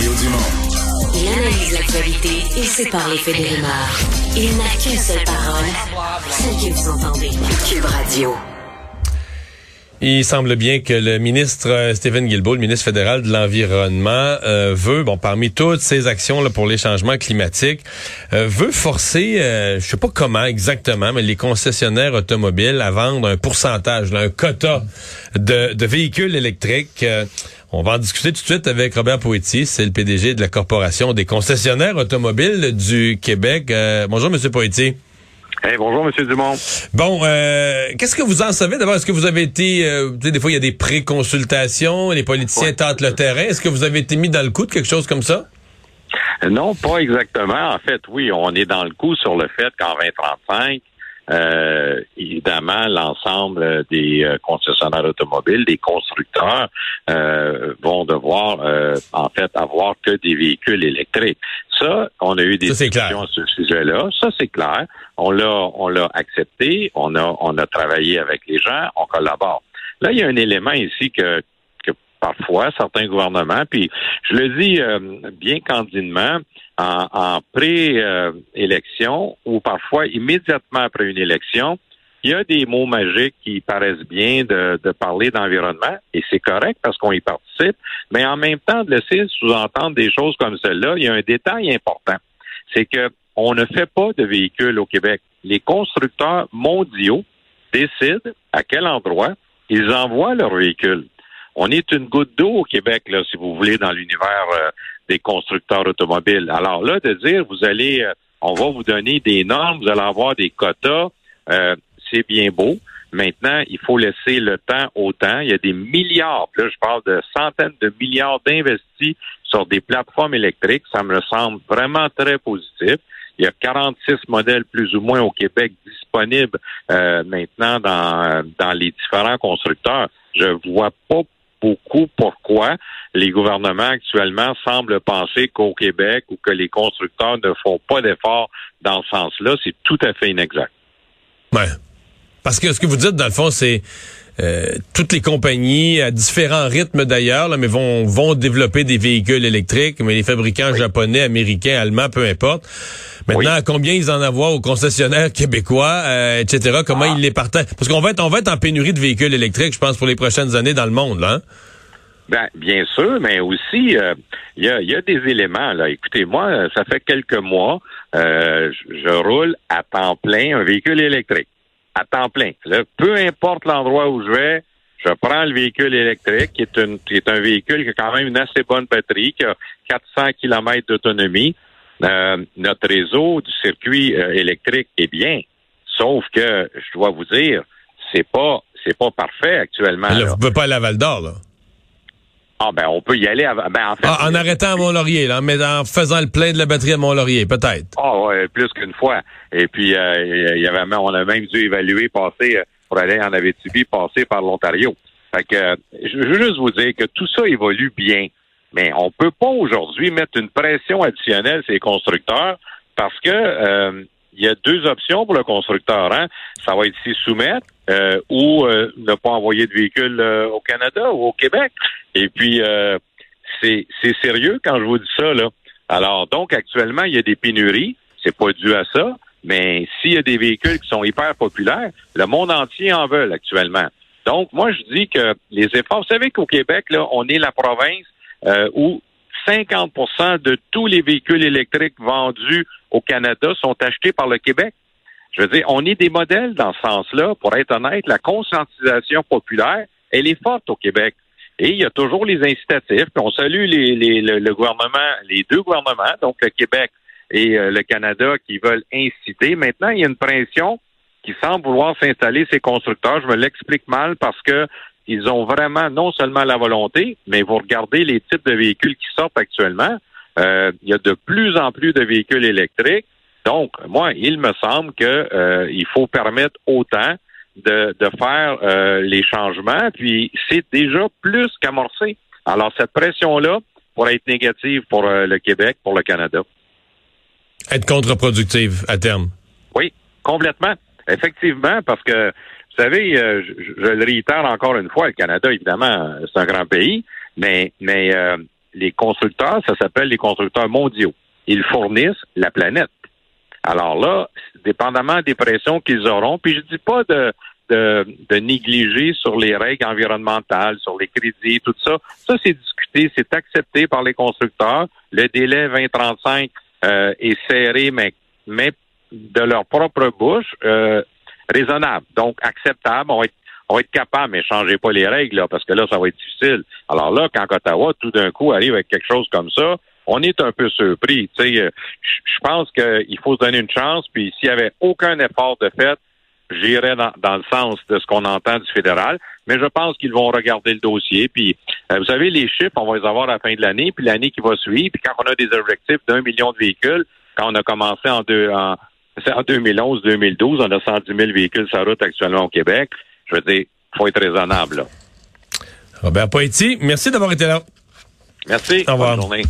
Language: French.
Il analyse l'actualité et sépare les faits des rumeurs. Il n'a qu'une seule parole, celle que vous entendez. Cube Radio. Il semble bien que le ministre euh, Stephen Guilbeault, le ministre fédéral de l'Environnement, euh, veut, bon, parmi toutes ces actions pour les changements climatiques, euh, veut forcer, je sais pas comment exactement, mais les concessionnaires automobiles à vendre un pourcentage, là, un quota de, véhicules électriques. on va en discuter tout de suite avec Robert Poitier, c'est le PDG de la Corporation des concessionnaires automobiles du Québec. bonjour, Monsieur Poitier bonjour, Monsieur Dumont. Bon, euh, qu'est-ce que vous en savez? D'abord? Est-ce que vous avez été, euh, des fois, il y a des pré-consultations, les politiciens tentent le terrain. Est-ce que vous avez été mis dans le coup de quelque chose comme ça? Non, pas exactement. En fait, oui, on est dans le coup sur le fait qu'en 2035, euh, évidemment, l'ensemble des euh, concessionnaires automobiles, des constructeurs, euh, vont devoir, en fait, avoir que des véhicules électriques. Ça, on a eu des discussions sur ce sujet-là. Ça, c'est clair. On l'a, on l'a accepté. On a, on a travaillé avec les gens. On collabore. Là, il y a un élément ici que parfois certains gouvernements, puis je le dis bien candidement, en, en pré-élection ou parfois immédiatement après une élection, il y a des mots magiques qui paraissent bien de, de parler d'environnement, et c'est correct parce qu'on y participe, mais en même temps, de laisser sous-entendre des choses comme celle-là, il y a un détail important. C'est que on ne fait pas de véhicules au Québec. Les constructeurs mondiaux décident à quel endroit ils envoient leurs véhicules. On est une goutte d'eau au Québec, là, si vous voulez, dans l'univers euh, des constructeurs automobiles. Alors là, de dire, vous allez, euh, on va vous donner des normes, vous allez avoir des quotas, euh, c'est bien beau. Maintenant, il faut laisser le temps au temps. Il y a des milliards, là, je parle de centaines de milliards d'investis sur des plateformes électriques. Ça me semble vraiment très positif. Il y a 46 modèles plus ou moins au Québec disponibles euh, maintenant dans, dans les différents constructeurs. Je vois pas beaucoup pourquoi les gouvernements actuellement semblent penser qu'au Québec ou que les constructeurs ne font pas d'efforts dans ce sens-là. C'est tout à fait inexact. Ouais. Parce que ce que vous dites, dans le fond, c'est euh, toutes les compagnies, à différents rythmes d'ailleurs, mais vont, vont développer des véhicules électriques, mais les fabricants japonais, américains, allemands, peu importe. Maintenant, combien ils en avoir aux concessionnaires québécois, euh, etc. Comment ah. ils les partagent? Parce qu'on va être, on va être en pénurie de véhicules électriques, je pense, pour les prochaines années dans le monde, là. Hein? Ben, bien sûr, mais aussi, euh, il y, a, y, a, des éléments. là. Écoutez, moi, ça fait quelques mois, je, je roule à temps plein un véhicule électrique à temps plein. peu importe l'endroit où je vais, je prends le véhicule électrique, qui est, une, qui est un véhicule qui a quand même une assez bonne batterie, qui a 400 km d'autonomie. Euh, notre réseau du circuit euh, électrique est bien, sauf que je dois vous dire, c'est pas c'est pas parfait actuellement. Là, vous pouvez pas aller à Val d'Or, là. Ah ben on peut y aller. Ben, en, fait, ah, en arrêtant à Mont-Laurier, là, mais en faisant le plein de la batterie à Mont-Laurier, peut-être. Ah ouais, plus qu'une fois. Et puis euh, il y avait on a même dû évaluer passer euh, pour aller en Abitibi, passer par l'Ontario. Fait que euh, je veux juste vous dire que tout ça évolue bien, mais on peut pas aujourd'hui mettre une pression additionnelle sur les constructeurs parce que il y a deux options pour le constructeur. Hein? Ça va être s'y soumettre ou ne pas envoyer de véhicules au Canada ou au Québec. Et puis, euh, c'est sérieux quand je vous dis ça, là. Alors, donc, actuellement, il y a des pénuries. C'est pas dû à ça. Mais s'il y a des véhicules qui sont hyper populaires, le monde entier en veut actuellement. Donc, moi, je dis que les efforts, vous savez qu'au Québec, là, on est la province euh, où 50% de tous les véhicules électriques vendus au Canada sont achetés par le Québec. Je veux dire, on est des modèles dans ce sens-là. Pour être honnête, la conscientisation populaire, elle est forte au Québec. Et il y a toujours les incitatifs. on salue les, les, le, gouvernement, les deux gouvernements, donc le Québec et euh, le Canada, qui veulent inciter. Maintenant, il y a une pression qui semble vouloir s'installer ces constructeurs. Je me l'explique mal parce que ils ont vraiment non seulement la volonté, mais vous regardez les types de véhicules qui sortent actuellement. Euh, il y a de plus en plus de véhicules électriques. Donc, moi, il me semble que euh, faut permettre autant de, de faire euh, les changements, puis c'est déjà plus qu'amorcé. Alors, cette pression-là pourrait être négative pour le Québec, pour le Canada. Être contre-productive à terme. Oui, complètement. Effectivement, parce que, vous savez, euh, je, le réitère encore une fois, le Canada, évidemment, c'est un grand pays, mais, mais les constructeurs, ça s'appelle les constructeurs mondiaux. Ils fournissent la planète. Alors là, dépendamment des pressions qu'ils auront, puis je dis pas de, de, de, négliger sur les règles environnementales, sur les crédits, tout ça. Ça, c'est discuté, c'est accepté par les constructeurs. Le délai 2035 euh, est serré, mais, mais de leur propre bouche, euh, raisonnable. Donc, acceptable. On va être on va être capable, mais changez pas les règles, là, parce que là, ça va être difficile. Alors là, quand Ottawa, tout d'un coup, arrive avec quelque chose comme ça, on est un peu surpris. Sais, je pense qu'il faut se donner une chance, puis s'il y avait aucun effort de fait, j'irais dans, dans, le sens de ce qu'on entend du fédéral, mais je pense qu'ils vont regarder le dossier. Puis, euh, vous savez, les chiffres, on va les avoir à la fin de l'année, puis l'année qui va suivre. Puis quand on a des objectifs d'un million de véhicules, quand on a commencé en, deux, en, en 2011-2012, on a 110 000 véhicules sur route actuellement au Québec. Je veux dire, faut être raisonnable. Là. Robert Poitiers, merci d'avoir été là. Merci. Au revoir. Bonne journée.